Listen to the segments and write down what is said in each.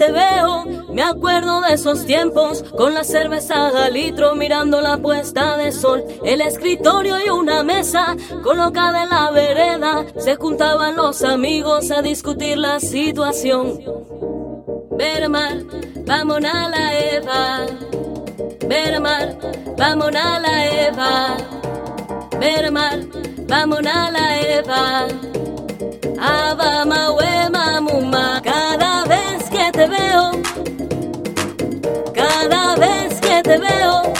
Te veo, me acuerdo de esos tiempos, con la cerveza al litro mirando la puesta de sol. El escritorio y una mesa colocada en la vereda, se juntaban los amigos a discutir la situación. Ver mar, vamos a la Eva. Ver mar, vamos a la Eva. Ver mar, vamos a la Eva. Ava Mawema Muma. Cada te veo, cada vez que te veo,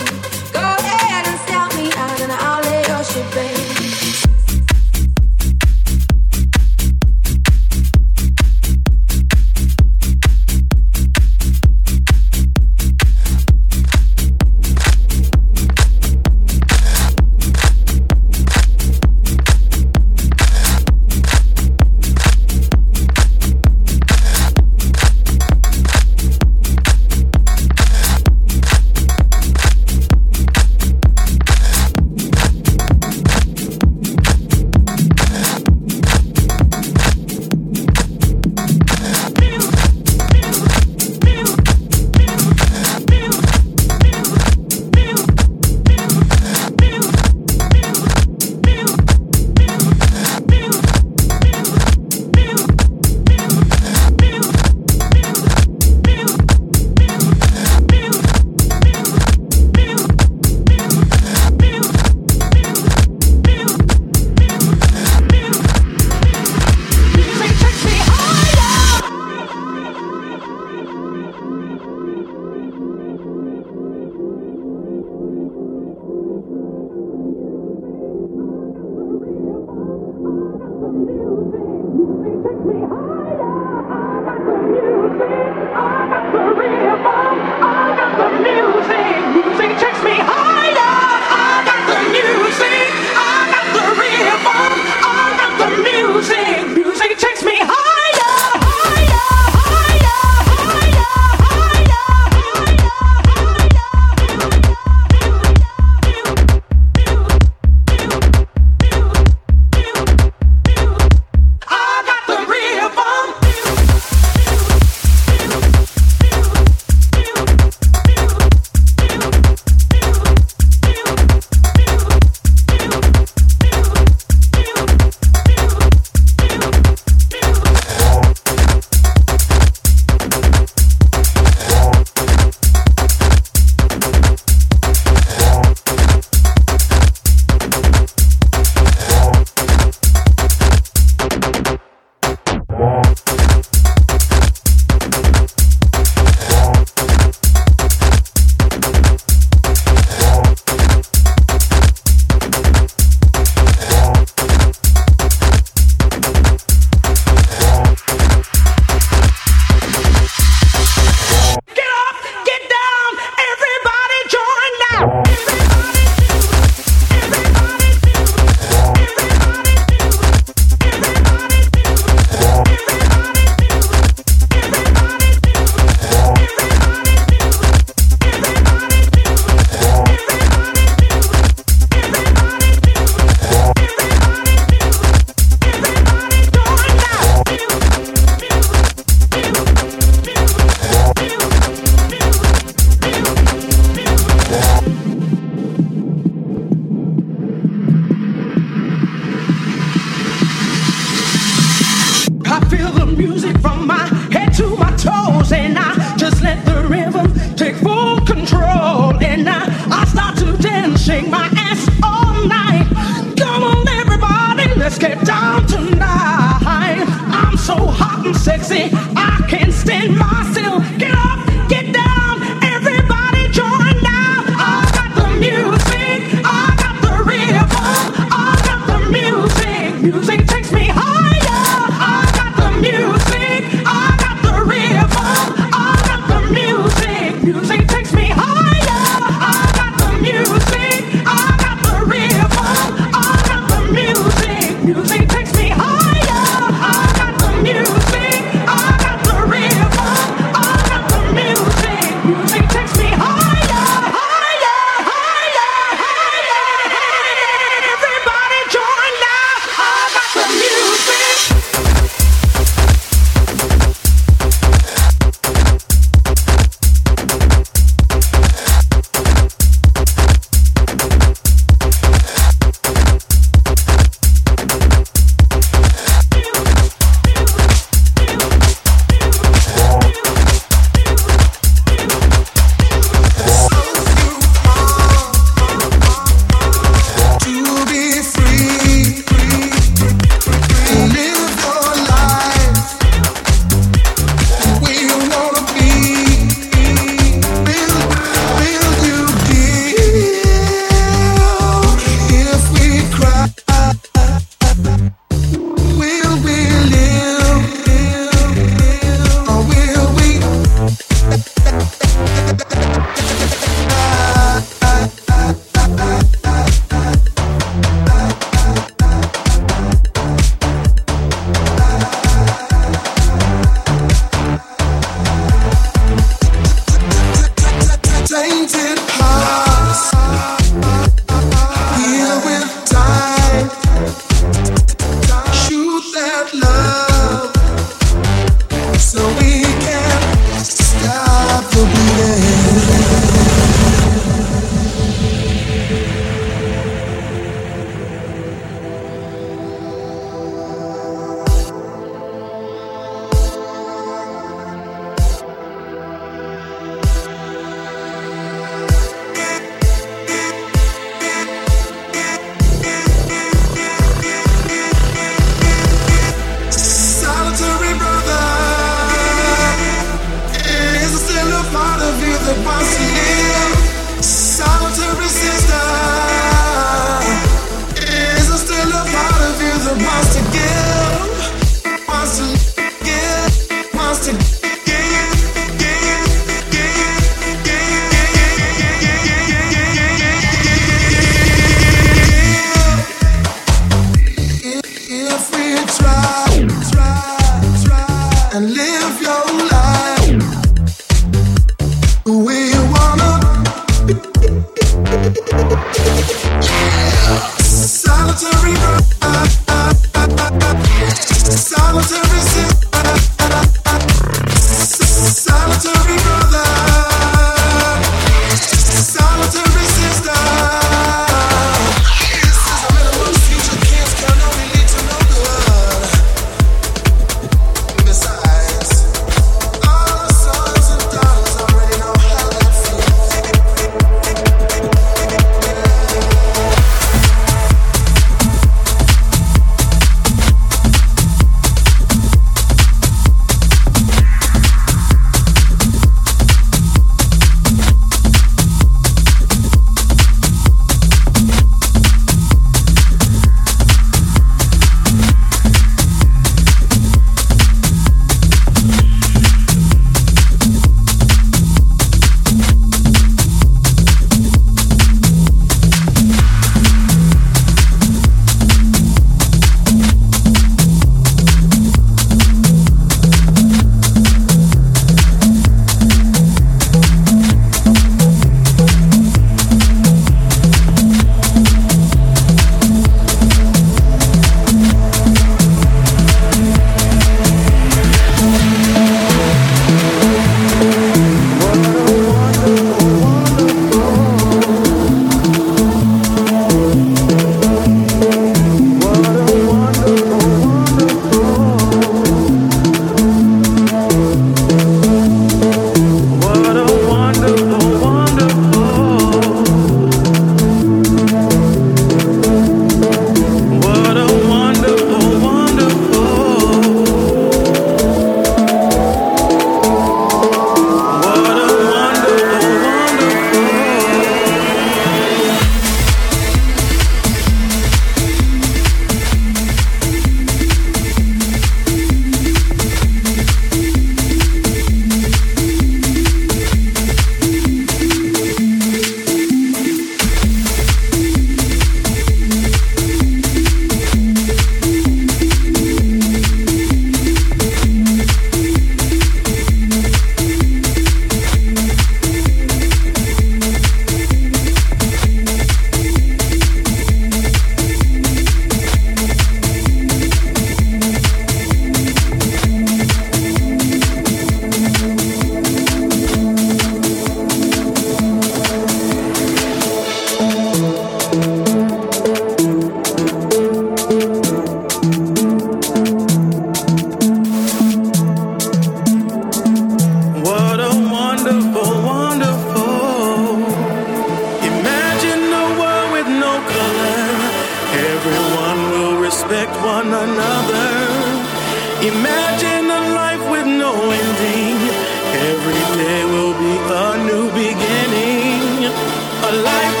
life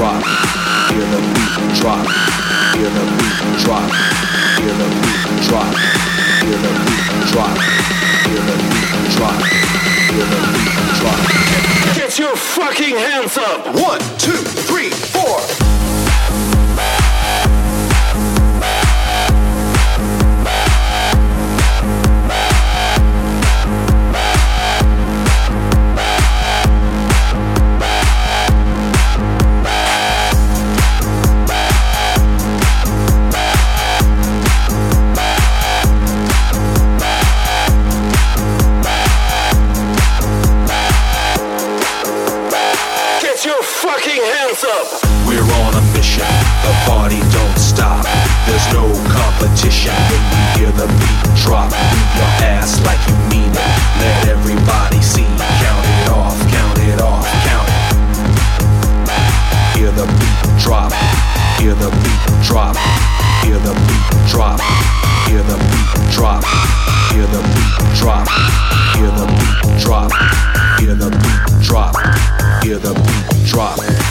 drop. Hear the beat drop. Hear the beat drop. Hear the beat drop. Hear the beat drop. Hear the beat drop. Hear the beat drop. Get your fucking hands up! One, two, three, four. Ass like you mean it. Let everybody see. Count it off, count it off, count it. Hear the beat drop. Hear the beat drop. Hear the beat drop. Hear the beat drop. Hear the beat drop. Hear the beat drop. Hear the beat drop. Hear the beat drop.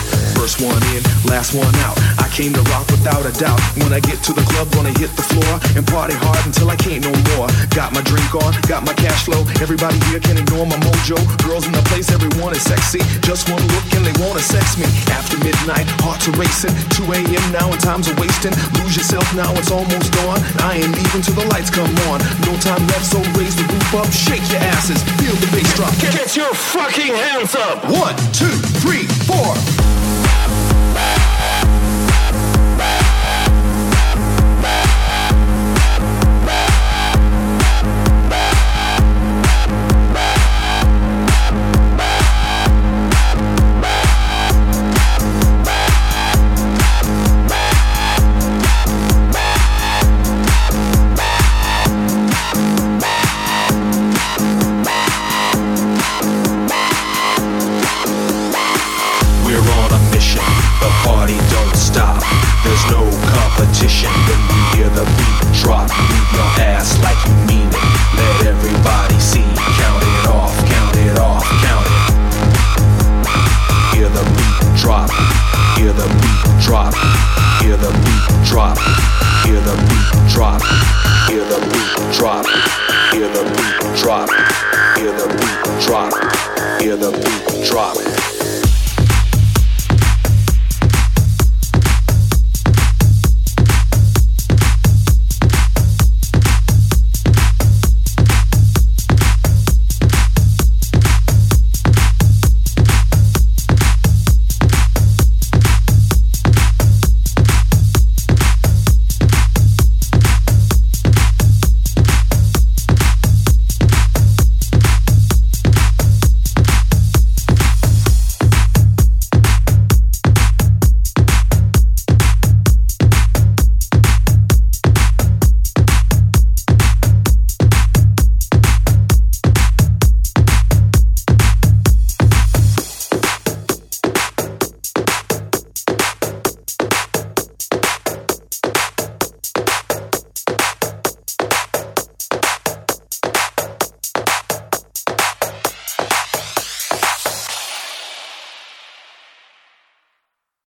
First one in, last one out. I came to rock without a doubt. When I get to the club, gonna hit the floor and party hard until I can't no more. Got my drink on, got my cash flow. Everybody here can ignore my mojo. Girls in the place, everyone is sexy. Just one look and they wanna sex me. After midnight, hearts are racing. 2 a.m. now and time's are wasting. Lose yourself now, it's almost dawn. I ain't leaving till the lights come on. No time left, so raise the roof up, shake your asses, feel the bass drop. Get your fucking hands up! One, two, three, four.